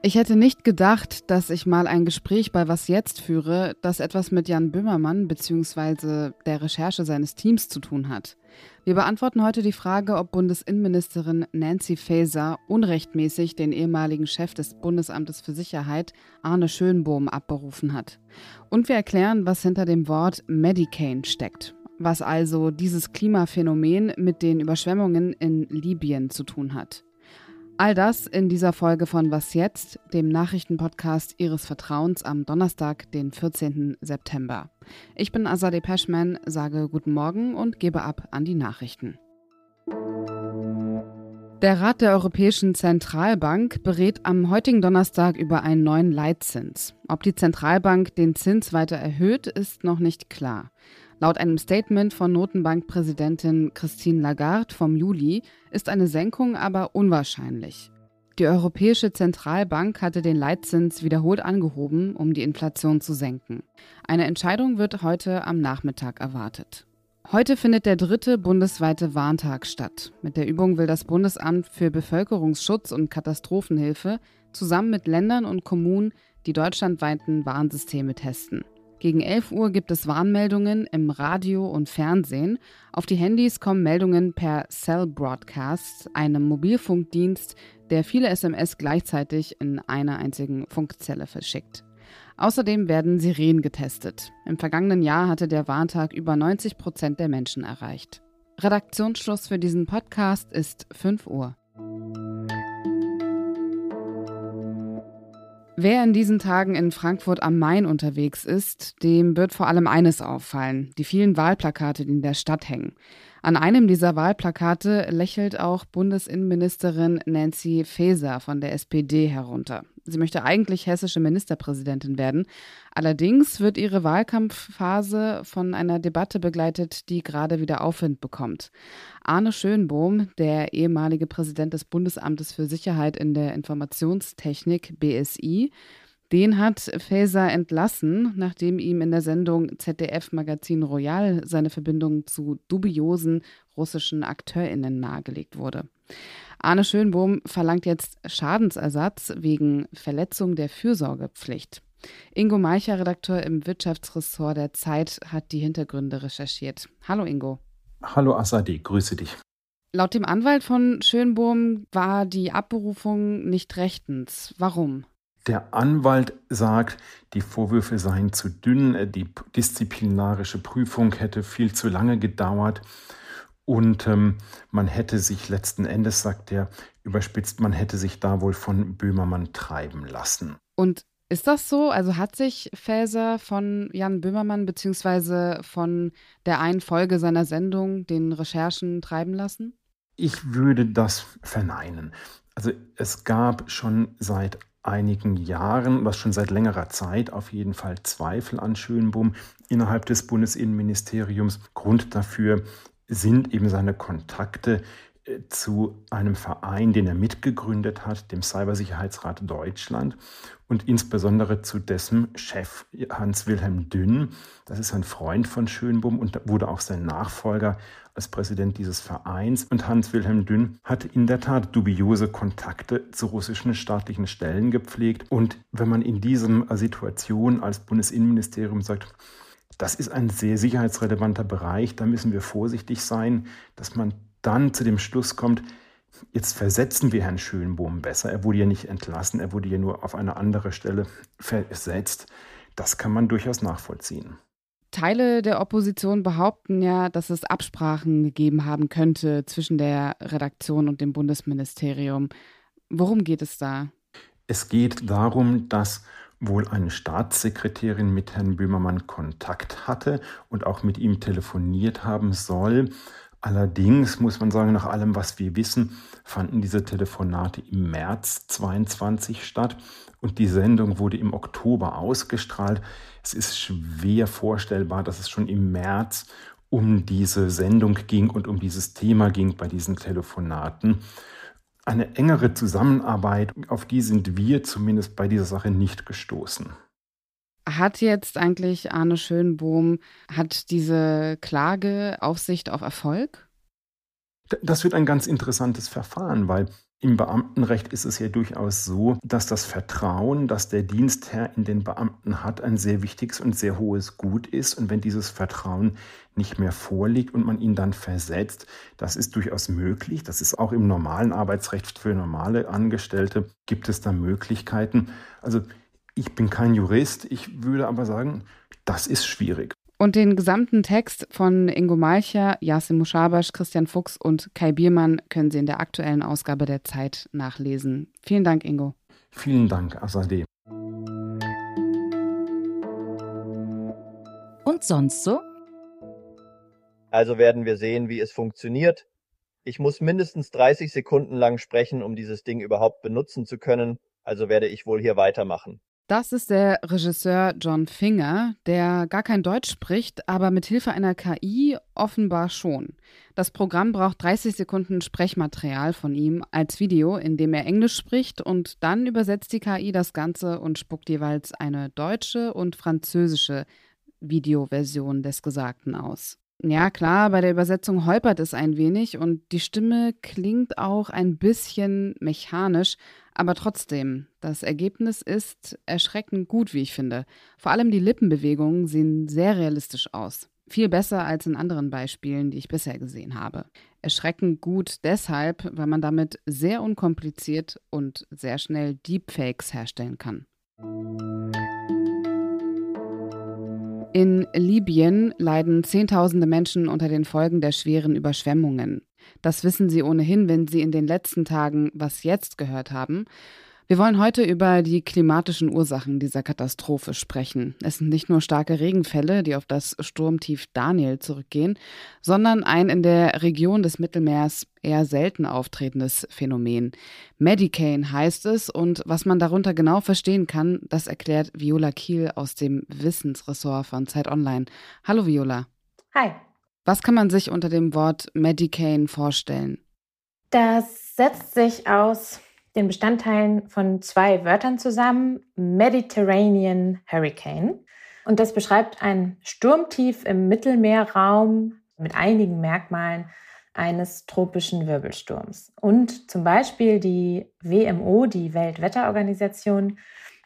Ich hätte nicht gedacht, dass ich mal ein Gespräch bei Was jetzt führe, das etwas mit Jan Böhmermann bzw. der Recherche seines Teams zu tun hat. Wir beantworten heute die Frage, ob Bundesinnenministerin Nancy Faeser unrechtmäßig den ehemaligen Chef des Bundesamtes für Sicherheit, Arne Schönbohm, abberufen hat. Und wir erklären, was hinter dem Wort Medicaid steckt, was also dieses Klimaphänomen mit den Überschwemmungen in Libyen zu tun hat. All das in dieser Folge von Was jetzt, dem Nachrichtenpodcast Ihres Vertrauens am Donnerstag, den 14. September. Ich bin Azadeh Peschman, sage guten Morgen und gebe ab an die Nachrichten. Der Rat der Europäischen Zentralbank berät am heutigen Donnerstag über einen neuen Leitzins. Ob die Zentralbank den Zins weiter erhöht, ist noch nicht klar. Laut einem Statement von Notenbankpräsidentin Christine Lagarde vom Juli ist eine Senkung aber unwahrscheinlich. Die Europäische Zentralbank hatte den Leitzins wiederholt angehoben, um die Inflation zu senken. Eine Entscheidung wird heute am Nachmittag erwartet. Heute findet der dritte bundesweite Warntag statt. Mit der Übung will das Bundesamt für Bevölkerungsschutz und Katastrophenhilfe zusammen mit Ländern und Kommunen die deutschlandweiten Warnsysteme testen. Gegen 11 Uhr gibt es Warnmeldungen im Radio und Fernsehen. Auf die Handys kommen Meldungen per Cell Broadcast, einem Mobilfunkdienst, der viele SMS gleichzeitig in einer einzigen Funkzelle verschickt. Außerdem werden Sirenen getestet. Im vergangenen Jahr hatte der Warntag über 90 Prozent der Menschen erreicht. Redaktionsschluss für diesen Podcast ist 5 Uhr. Wer in diesen Tagen in Frankfurt am Main unterwegs ist, dem wird vor allem eines auffallen, die vielen Wahlplakate, die in der Stadt hängen. An einem dieser Wahlplakate lächelt auch Bundesinnenministerin Nancy Faeser von der SPD herunter. Sie möchte eigentlich hessische Ministerpräsidentin werden. Allerdings wird ihre Wahlkampfphase von einer Debatte begleitet, die gerade wieder Aufwind bekommt. Arne Schönbohm, der ehemalige Präsident des Bundesamtes für Sicherheit in der Informationstechnik BSI, den hat Faeser entlassen, nachdem ihm in der Sendung ZDF Magazin Royal seine Verbindung zu dubiosen russischen AkteurInnen nahegelegt wurde. Arne Schönbohm verlangt jetzt Schadensersatz wegen Verletzung der Fürsorgepflicht. Ingo Meicher, Redakteur im Wirtschaftsressort der Zeit, hat die Hintergründe recherchiert. Hallo Ingo. Hallo Assadi, grüße dich. Laut dem Anwalt von Schönbohm war die Abberufung nicht rechtens. Warum? Der Anwalt sagt, die Vorwürfe seien zu dünn, die disziplinarische Prüfung hätte viel zu lange gedauert und ähm, man hätte sich letzten Endes, sagt er, überspitzt, man hätte sich da wohl von Böhmermann treiben lassen. Und ist das so? Also hat sich Faeser von Jan Böhmermann beziehungsweise von der einen Folge seiner Sendung, den Recherchen, treiben lassen? Ich würde das verneinen. Also es gab schon seit einigen Jahren, was schon seit längerer Zeit auf jeden Fall Zweifel an Schönbohm innerhalb des Bundesinnenministeriums. Grund dafür sind eben seine Kontakte äh, zu einem Verein, den er mitgegründet hat, dem Cybersicherheitsrat Deutschland und insbesondere zu dessen Chef Hans-Wilhelm Dünn. Das ist ein Freund von Schönbohm und wurde auch sein Nachfolger als Präsident dieses Vereins. Und Hans-Wilhelm Dünn hat in der Tat dubiose Kontakte zu russischen staatlichen Stellen gepflegt. Und wenn man in dieser Situation als Bundesinnenministerium sagt, das ist ein sehr sicherheitsrelevanter Bereich, da müssen wir vorsichtig sein, dass man dann zu dem Schluss kommt, Jetzt versetzen wir Herrn Schönbohm besser. Er wurde ja nicht entlassen, er wurde ja nur auf eine andere Stelle versetzt. Das kann man durchaus nachvollziehen. Teile der Opposition behaupten ja, dass es Absprachen gegeben haben könnte zwischen der Redaktion und dem Bundesministerium. Worum geht es da? Es geht darum, dass wohl eine Staatssekretärin mit Herrn Böhmermann Kontakt hatte und auch mit ihm telefoniert haben soll. Allerdings muss man sagen, nach allem, was wir wissen, fanden diese Telefonate im März 22 statt und die Sendung wurde im Oktober ausgestrahlt. Es ist schwer vorstellbar, dass es schon im März um diese Sendung ging und um dieses Thema ging bei diesen Telefonaten. Eine engere Zusammenarbeit, auf die sind wir zumindest bei dieser Sache nicht gestoßen. Hat jetzt eigentlich Arne Schönbohm, hat diese Klage Aussicht auf Erfolg? Das wird ein ganz interessantes Verfahren, weil im Beamtenrecht ist es ja durchaus so, dass das Vertrauen, das der Dienstherr in den Beamten hat, ein sehr wichtiges und sehr hohes Gut ist. Und wenn dieses Vertrauen nicht mehr vorliegt und man ihn dann versetzt, das ist durchaus möglich. Das ist auch im normalen Arbeitsrecht für normale Angestellte, gibt es da Möglichkeiten. Also ich bin kein Jurist, ich würde aber sagen, das ist schwierig. Und den gesamten Text von Ingo Malcher, Yasin Mushabash, Christian Fuchs und Kai Biermann können Sie in der aktuellen Ausgabe der Zeit nachlesen. Vielen Dank, Ingo. Vielen Dank, Azadeh. Und sonst so? Also werden wir sehen, wie es funktioniert. Ich muss mindestens 30 Sekunden lang sprechen, um dieses Ding überhaupt benutzen zu können. Also werde ich wohl hier weitermachen. Das ist der Regisseur John Finger, der gar kein Deutsch spricht, aber mit Hilfe einer KI offenbar schon. Das Programm braucht 30 Sekunden Sprechmaterial von ihm als Video, in dem er Englisch spricht und dann übersetzt die KI das Ganze und spuckt jeweils eine deutsche und französische Videoversion des Gesagten aus. Ja, klar, bei der Übersetzung holpert es ein wenig und die Stimme klingt auch ein bisschen mechanisch, aber trotzdem, das Ergebnis ist erschreckend gut, wie ich finde. Vor allem die Lippenbewegungen sehen sehr realistisch aus. Viel besser als in anderen Beispielen, die ich bisher gesehen habe. Erschreckend gut deshalb, weil man damit sehr unkompliziert und sehr schnell Deepfakes herstellen kann. In Libyen leiden Zehntausende Menschen unter den Folgen der schweren Überschwemmungen. Das wissen Sie ohnehin, wenn Sie in den letzten Tagen Was jetzt gehört haben. Wir wollen heute über die klimatischen Ursachen dieser Katastrophe sprechen. Es sind nicht nur starke Regenfälle, die auf das Sturmtief Daniel zurückgehen, sondern ein in der Region des Mittelmeers eher selten auftretendes Phänomen. Medicane heißt es und was man darunter genau verstehen kann, das erklärt Viola Kiel aus dem Wissensressort von Zeit Online. Hallo Viola. Hi. Was kann man sich unter dem Wort Medicane vorstellen? Das setzt sich aus den Bestandteilen von zwei Wörtern zusammen, Mediterranean Hurricane. Und das beschreibt ein Sturmtief im Mittelmeerraum mit einigen Merkmalen eines tropischen Wirbelsturms. Und zum Beispiel die WMO, die Weltwetterorganisation,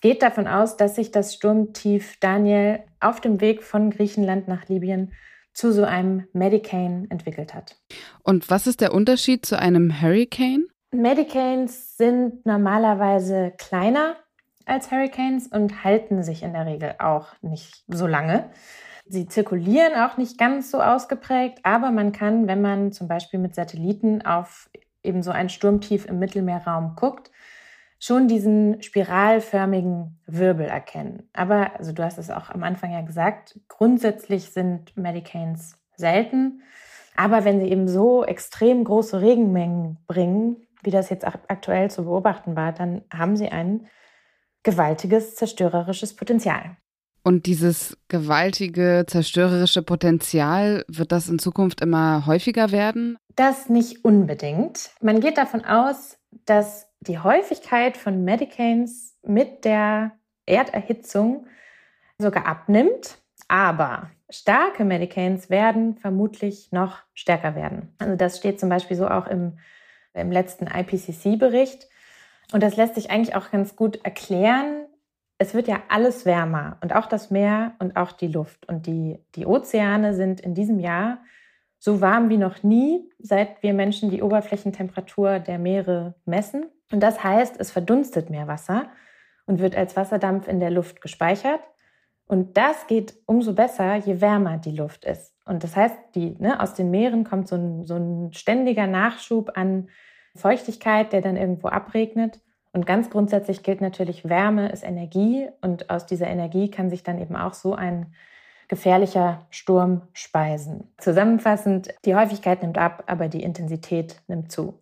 geht davon aus, dass sich das Sturmtief Daniel auf dem Weg von Griechenland nach Libyen zu so einem Medicane entwickelt hat. Und was ist der Unterschied zu einem Hurricane? Medicanes sind normalerweise kleiner als Hurricanes und halten sich in der Regel auch nicht so lange. Sie zirkulieren auch nicht ganz so ausgeprägt, aber man kann, wenn man zum Beispiel mit Satelliten auf eben so ein Sturmtief im Mittelmeerraum guckt, schon diesen spiralförmigen Wirbel erkennen. Aber, also du hast es auch am Anfang ja gesagt, grundsätzlich sind Medicanes selten. Aber wenn sie eben so extrem große Regenmengen bringen, wie das jetzt aktuell zu beobachten war, dann haben sie ein gewaltiges zerstörerisches Potenzial. Und dieses gewaltige zerstörerische Potenzial, wird das in Zukunft immer häufiger werden? Das nicht unbedingt. Man geht davon aus, dass die Häufigkeit von Medicains mit der Erderhitzung sogar abnimmt, aber starke Medicains werden vermutlich noch stärker werden. Also das steht zum Beispiel so auch im im letzten IPCC-Bericht. Und das lässt sich eigentlich auch ganz gut erklären. Es wird ja alles wärmer und auch das Meer und auch die Luft. Und die, die Ozeane sind in diesem Jahr so warm wie noch nie, seit wir Menschen die Oberflächentemperatur der Meere messen. Und das heißt, es verdunstet mehr Wasser und wird als Wasserdampf in der Luft gespeichert. Und das geht umso besser, je wärmer die Luft ist. Und das heißt, die, ne, aus den Meeren kommt so ein, so ein ständiger Nachschub an Feuchtigkeit, der dann irgendwo abregnet. Und ganz grundsätzlich gilt natürlich, Wärme ist Energie und aus dieser Energie kann sich dann eben auch so ein gefährlicher Sturm speisen. Zusammenfassend, die Häufigkeit nimmt ab, aber die Intensität nimmt zu.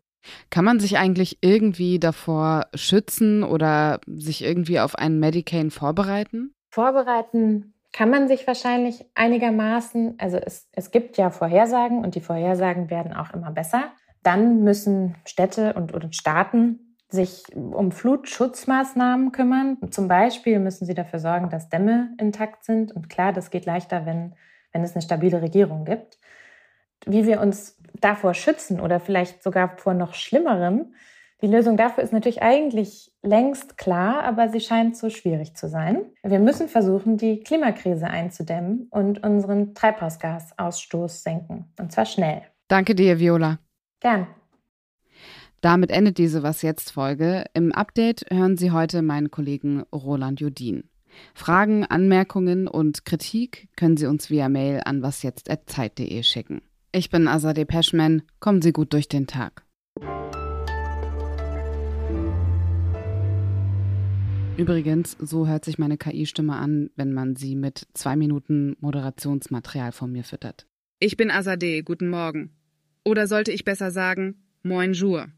Kann man sich eigentlich irgendwie davor schützen oder sich irgendwie auf einen Medicane vorbereiten? Vorbereiten kann man sich wahrscheinlich einigermaßen. Also es, es gibt ja Vorhersagen und die Vorhersagen werden auch immer besser. Dann müssen Städte und, und Staaten sich um Flutschutzmaßnahmen kümmern. Zum Beispiel müssen sie dafür sorgen, dass Dämme intakt sind. Und klar, das geht leichter, wenn, wenn es eine stabile Regierung gibt. wie wir uns davor schützen oder vielleicht sogar vor noch Schlimmerem, die Lösung dafür ist natürlich eigentlich längst klar, aber sie scheint so schwierig zu sein. Wir müssen versuchen, die Klimakrise einzudämmen und unseren Treibhausgasausstoß senken. Und zwar schnell. Danke dir, Viola. Gern. Damit endet diese Was jetzt Folge. Im Update hören Sie heute meinen Kollegen Roland Judin. Fragen, Anmerkungen und Kritik können Sie uns via Mail an wasjetzt.zeit.de schicken. Ich bin Azadeh Peschman. Kommen Sie gut durch den Tag. Übrigens, so hört sich meine KI-Stimme an, wenn man sie mit zwei Minuten Moderationsmaterial von mir füttert. Ich bin Azadeh, guten Morgen. Oder sollte ich besser sagen, Moin Jour.